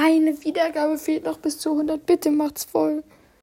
Eine Wiedergabe fehlt noch bis zu 100. Bitte macht's voll.